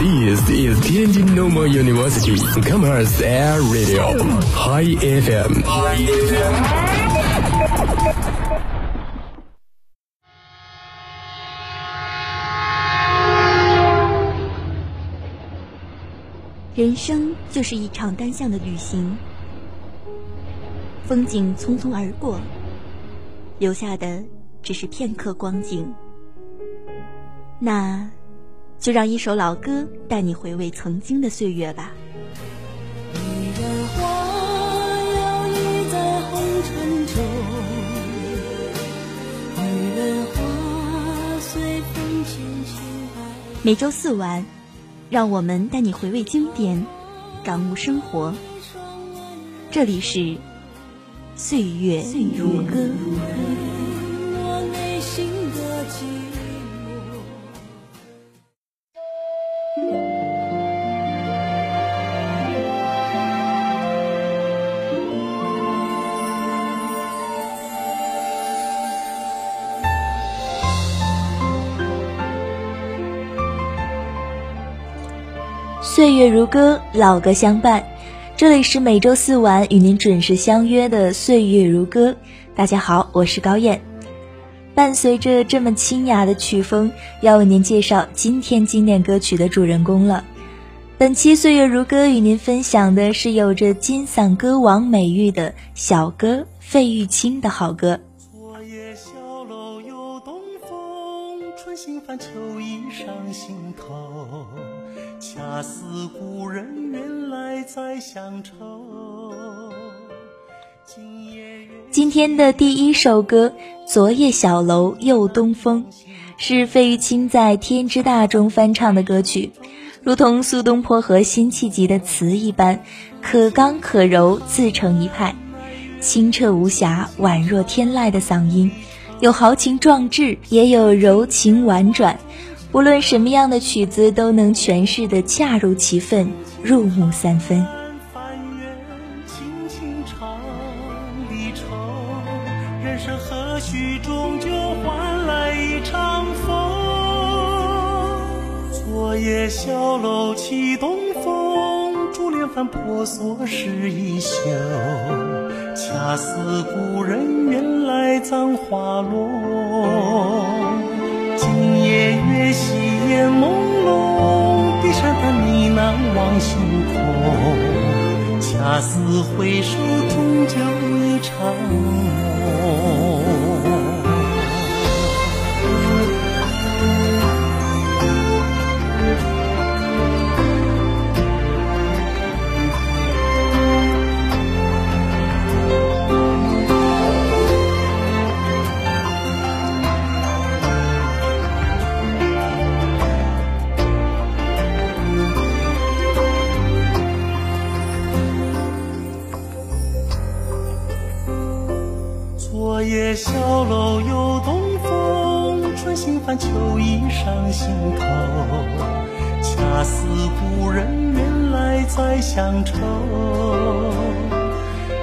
This is Tianjin Normal University Commerce Air Radio High FM。人生就是一场单向的旅行，风景匆匆而过，留下的只是片刻光景。那，就让一首老歌带你回味曾经的岁月吧。每周四晚，让我们带你回味经典，感悟生活。这里是岁月如歌。岁月如歌，老歌相伴。这里是每周四晚与您准时相约的《岁月如歌》。大家好，我是高燕。伴随着这么清雅的曲风，要为您介绍今天经典歌曲的主人公了。本期《岁月如歌》与您分享的是有着“金嗓歌王”美誉的小哥费玉清的好歌。昨夜小楼又东风，春心泛秋恰似故人远来再相愁。今天的第一首歌《昨夜小楼又东风》，是费玉清在《天之大》中翻唱的歌曲，如同苏东坡和辛弃疾的词一般，可刚可柔，自成一派。清澈无瑕，宛若天籁的嗓音，有豪情壮志，也有柔情婉转。无论什么样的曲子，都能诠释的恰如其分，入木三分。翻阅轻轻唱离愁，人生何须终究换来一场风？昨夜小楼起东风，珠帘翻婆娑湿衣袖。恰似故人远来葬花落。夜月稀烟朦胧，低山的呢喃望星空。恰似回首，终究一场梦。秋意上心头，恰似故人远来再乡愁。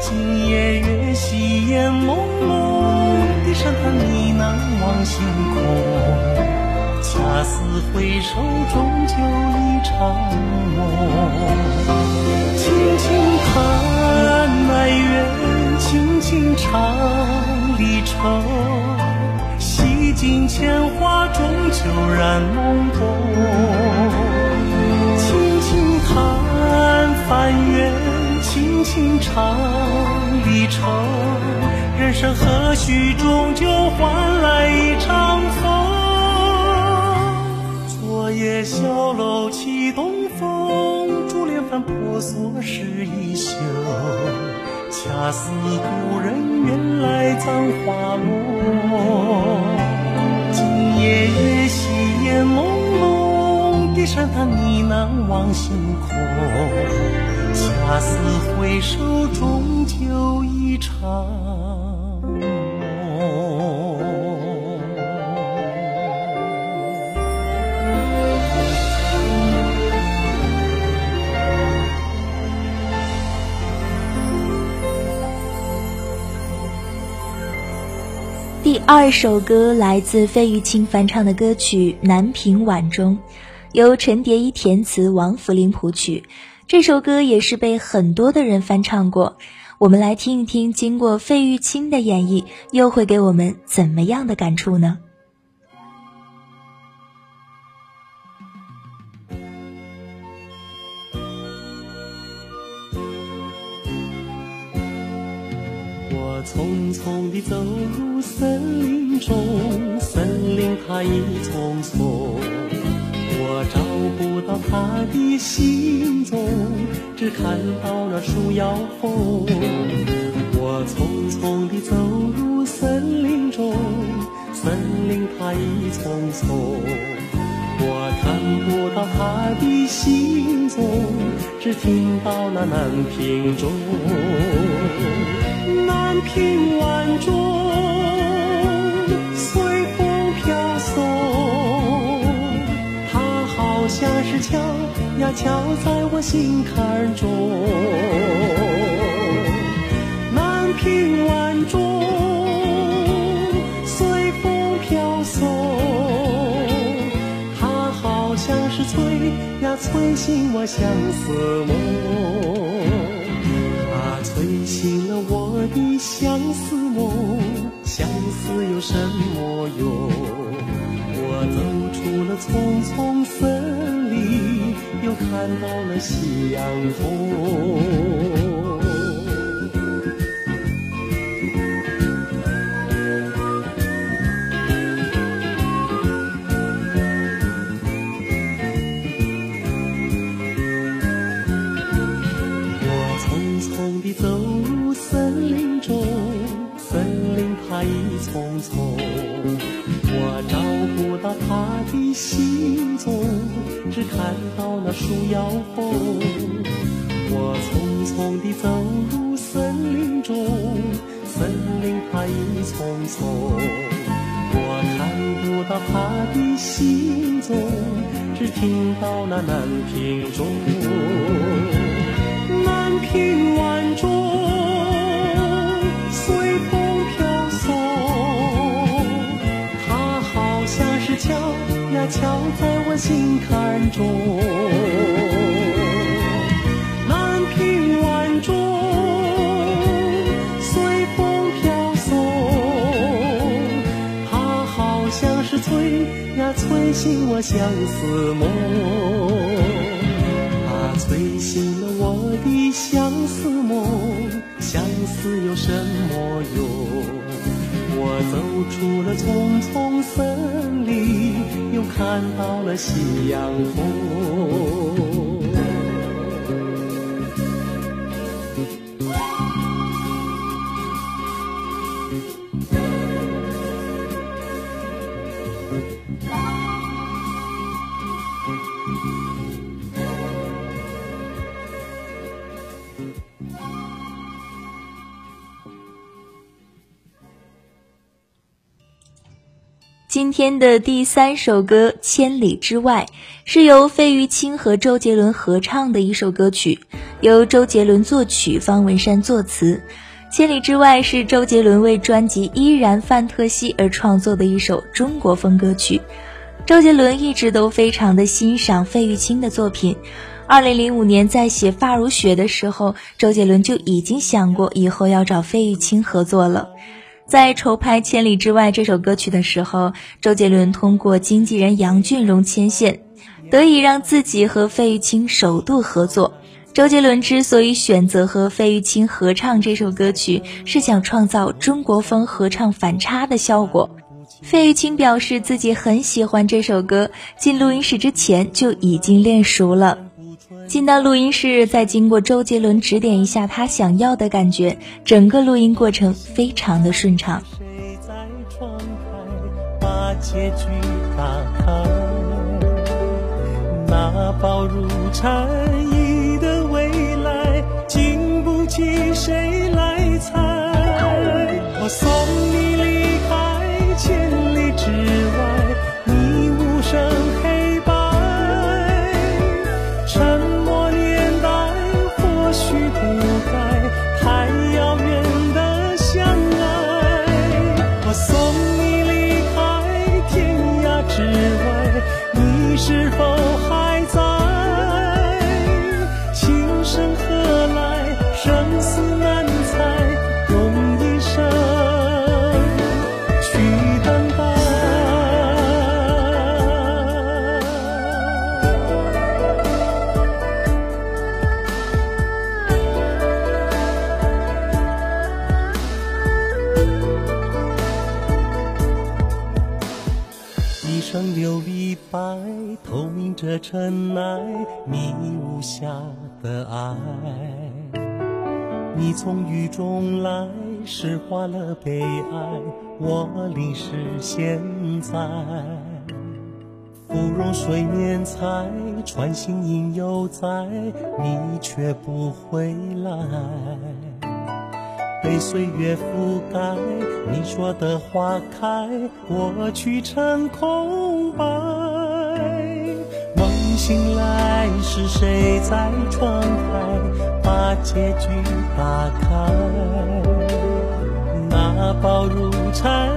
今夜月稀烟朦胧，低山潭呢喃望星空。恰似回首，终究一场梦。轻轻叹哀怨，轻轻唱离愁。洗尽铅华，悠然懵懂。轻轻叹翻阅，轻轻唱离愁。人生何须终究换来一场风？昨夜小楼起东风，珠帘翻婆娑湿衣袖。恰似故人远来葬花落。潭呢喃望星空。恰似回首，终究一场。第二首歌来自费玉清翻唱的歌曲《南屏晚钟》，由陈蝶衣填词，王福林谱曲。这首歌也是被很多的人翻唱过。我们来听一听，经过费玉清的演绎，又会给我们怎么样的感触呢？我匆匆地走入森林中，森林它一丛丛。我找不到他的行踪，只看到那树摇风。我匆匆地走入森林中，森林它一丛丛。我看不到他的行踪，只听到那南屏钟，南屏晚钟。是敲呀敲在我心坎中，南屏晚钟随风飘送，它好像是催呀催醒我相思梦，它催醒了我的相思梦，相思有什么用？我走出了丛丛森。看到了夕阳红。只看到那树摇风，我匆匆地走入森林中，森林它一丛丛，我看不到他的行踪，只听到那南屏钟，南屏晚钟。敲在我心坎中，南屏晚钟随风飘送，它好像是催呀催醒我相思梦，它催醒了我的相思梦，相思有什么用？我走出了丛丛森，看到了夕阳红。今天的第三首歌《千里之外》是由费玉清和周杰伦合唱的一首歌曲，由周杰伦作曲，方文山作词。《千里之外》是周杰伦为专辑《依然范特西》而创作的一首中国风歌曲。周杰伦一直都非常的欣赏费玉清的作品。二零零五年在写《发如雪》的时候，周杰伦就已经想过以后要找费玉清合作了。在筹拍《千里之外》这首歌曲的时候，周杰伦通过经纪人杨俊荣牵线，得以让自己和费玉清首度合作。周杰伦之所以选择和费玉清合唱这首歌曲，是想创造中国风合唱反差的效果。费玉清表示自己很喜欢这首歌，进录音室之前就已经练熟了。进到录音室，再经过周杰伦指点一下他想要的感觉，整个录音过程非常的顺畅。谁在窗台把结局打开？那薄如蝉尘埃，迷雾下的爱。你从雨中来，释化了悲哀，我淋湿现在。芙蓉水面采，穿行影犹在，你却不回来。被岁月覆盖，你说的花开，我去成空白。醒来，是谁在窗台把结局打开？那薄如蝉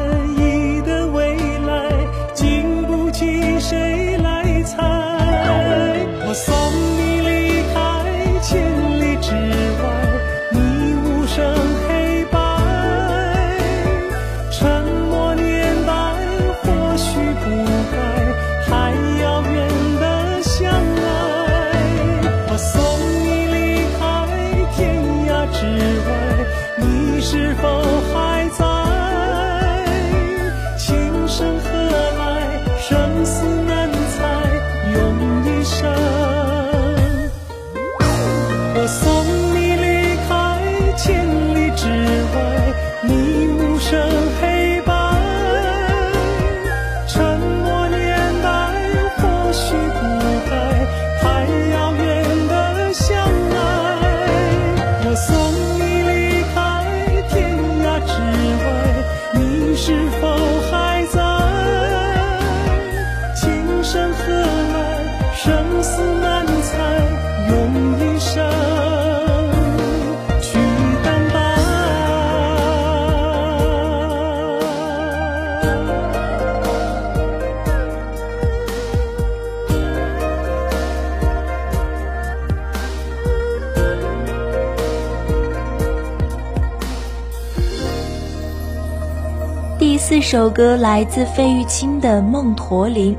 首歌来自费玉清的《梦驼铃》，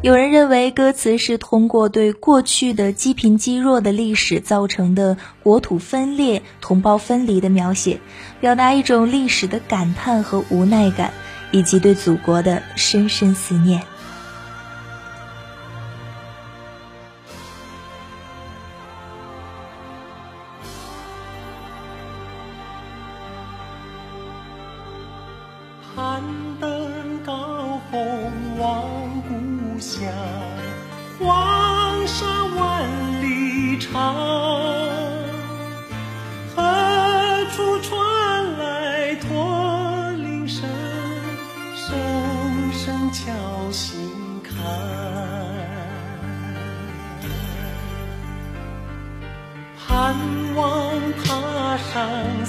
有人认为歌词是通过对过去的积贫积弱的历史造成的国土分裂、同胞分离的描写，表达一种历史的感叹和无奈感，以及对祖国的深深思念。唱。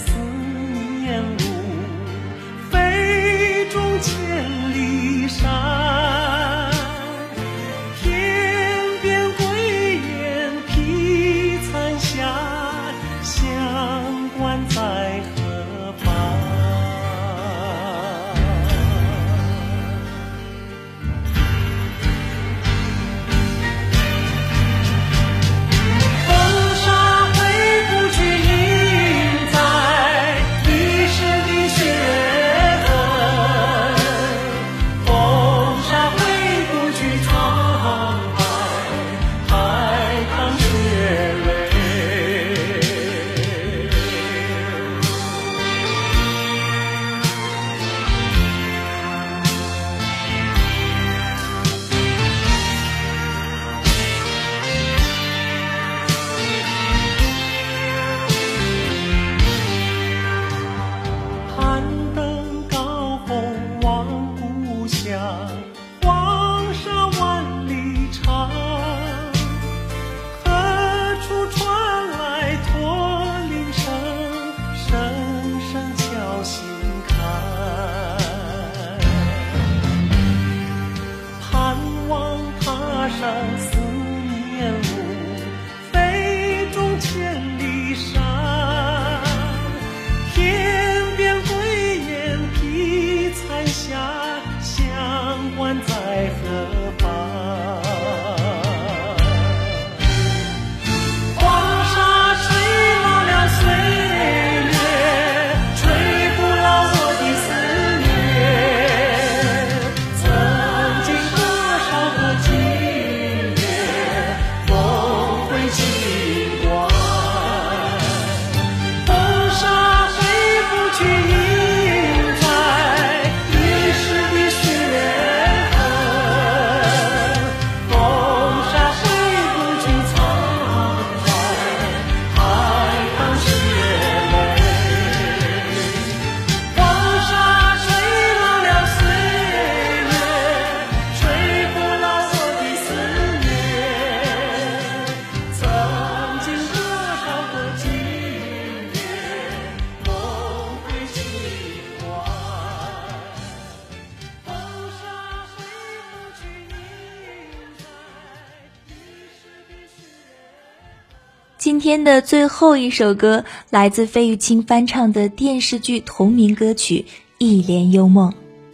天的最后一首歌来自费玉清翻唱的电视剧同名歌曲《一帘幽梦》。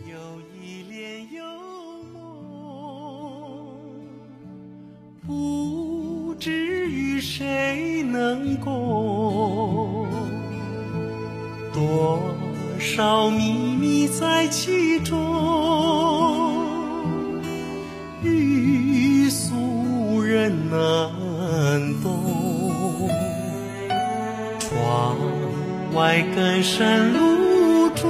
有一帘幽梦，不知与谁能共，多少秘密在其中，欲诉人难懂。外更深露中，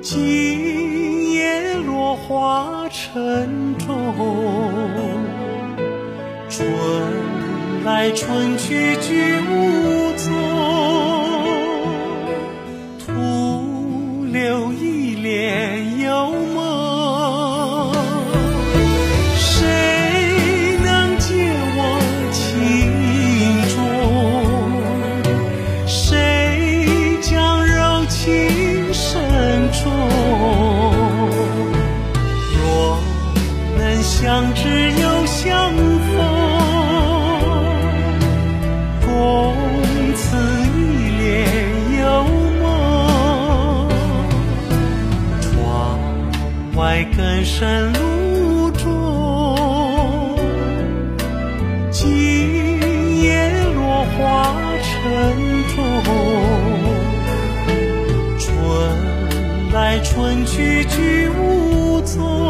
今夜落花沉重。春来春去俱无山路中，今夜落花成冢。春来春去俱无踪，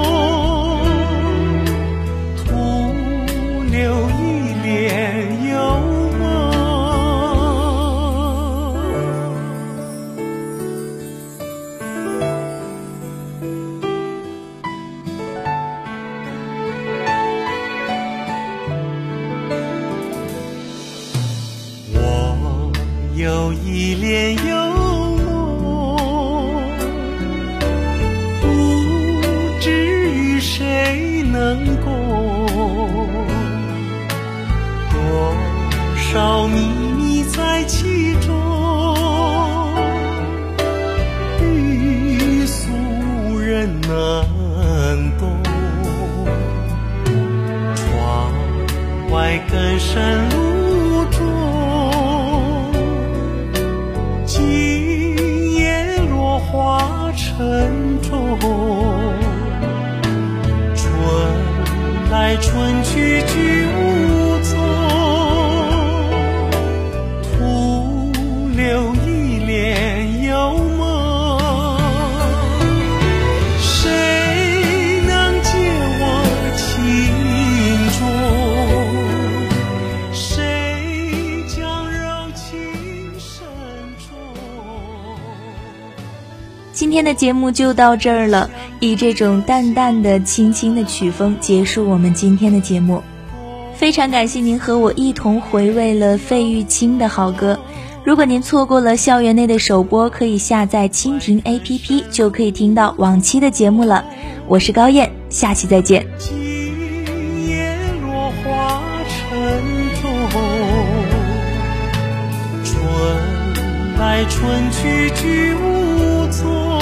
谁能共，多少秘密在其中，欲诉人难懂。窗外更深留一帘幽梦。谁能解我情衷？谁将柔情深重？今天的节目就到这儿了，以这种淡淡的、轻轻的曲风结束我们今天的节目。非常感谢您和我一同回味了费玉清的好歌。如果您错过了校园内的首播，可以下载蜻蜓 APP 就可以听到往期的节目了。我是高燕，下期再见。今夜落花，春来春去俱无踪。